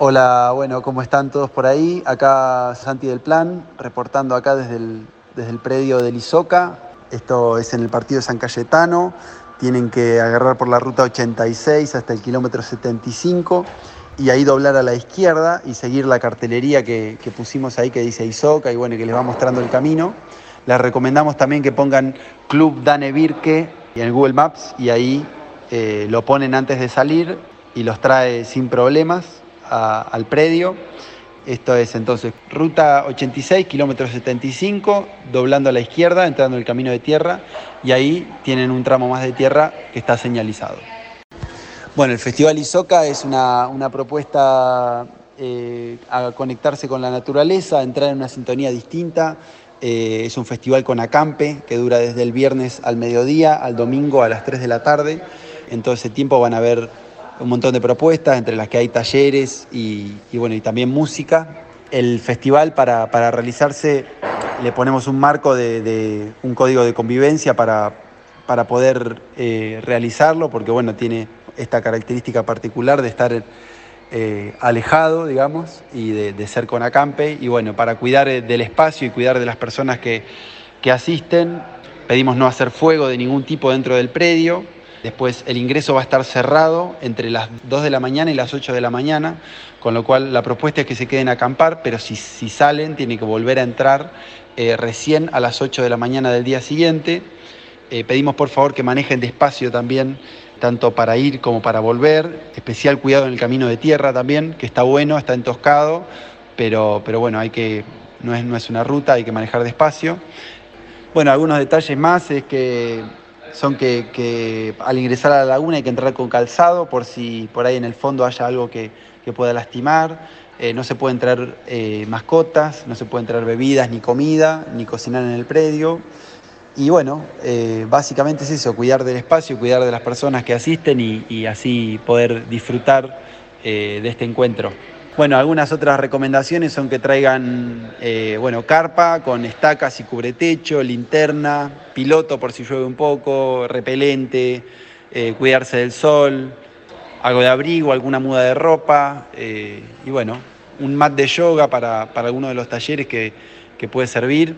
Hola, bueno, ¿cómo están todos por ahí? Acá Santi del Plan, reportando acá desde el, desde el predio del Isoca. Esto es en el partido de San Cayetano. Tienen que agarrar por la ruta 86 hasta el kilómetro 75 y ahí doblar a la izquierda y seguir la cartelería que, que pusimos ahí que dice Isoca y bueno, que les va mostrando el camino. Les recomendamos también que pongan Club Dane Birke en Google Maps y ahí eh, lo ponen antes de salir y los trae sin problemas al predio. Esto es entonces ruta 86, kilómetro 75, doblando a la izquierda, entrando en el camino de tierra y ahí tienen un tramo más de tierra que está señalizado. Bueno, el Festival Isoca es una, una propuesta eh, a conectarse con la naturaleza, a entrar en una sintonía distinta. Eh, es un festival con acampe que dura desde el viernes al mediodía, al domingo a las 3 de la tarde. En todo ese tiempo van a haber un montón de propuestas, entre las que hay talleres y, bueno, y también música. El festival para, para realizarse le ponemos un marco de, de un código de convivencia para, para poder eh, realizarlo, porque bueno, tiene esta característica particular de estar eh, alejado, digamos, y de, de, ser con acampe. Y bueno, para cuidar eh, del espacio y cuidar de las personas que, que asisten, pedimos no hacer fuego de ningún tipo dentro del predio. Después el ingreso va a estar cerrado entre las 2 de la mañana y las 8 de la mañana, con lo cual la propuesta es que se queden a acampar, pero si, salen tienen que volver a entrar eh, recién a las 8 de la mañana del día siguiente. Eh, pedimos por favor que manejen despacio también, tanto para ir como para volver. Especial cuidado en el camino de tierra también, que está bueno, está entoscado, pero, pero bueno, hay que, no, es, no es una ruta, hay que manejar despacio. Bueno, algunos detalles más es que son que, que, al ingresar a la laguna hay que entrar con calzado por si por ahí en el fondo haya algo que, que pueda lastimar. Eh, no se pueden traer eh, mascotas, no se pueden traer bebidas ni comida, ni cocinar en el predio. Y bueno, eh, básicamente es eso, cuidar del espacio, cuidar de las personas que asisten y, así poder disfrutar de este encuentro. Bueno, algunas otras recomendaciones son que traigan, eh, bueno, carpa con estacas y cubretecho, linterna, piloto por si llueve un poco, repelente, eh, cuidarse del sol, algo de abrigo, alguna muda de ropa eh, y bueno, un mat de yoga para, para alguno de los talleres que, que puede servir.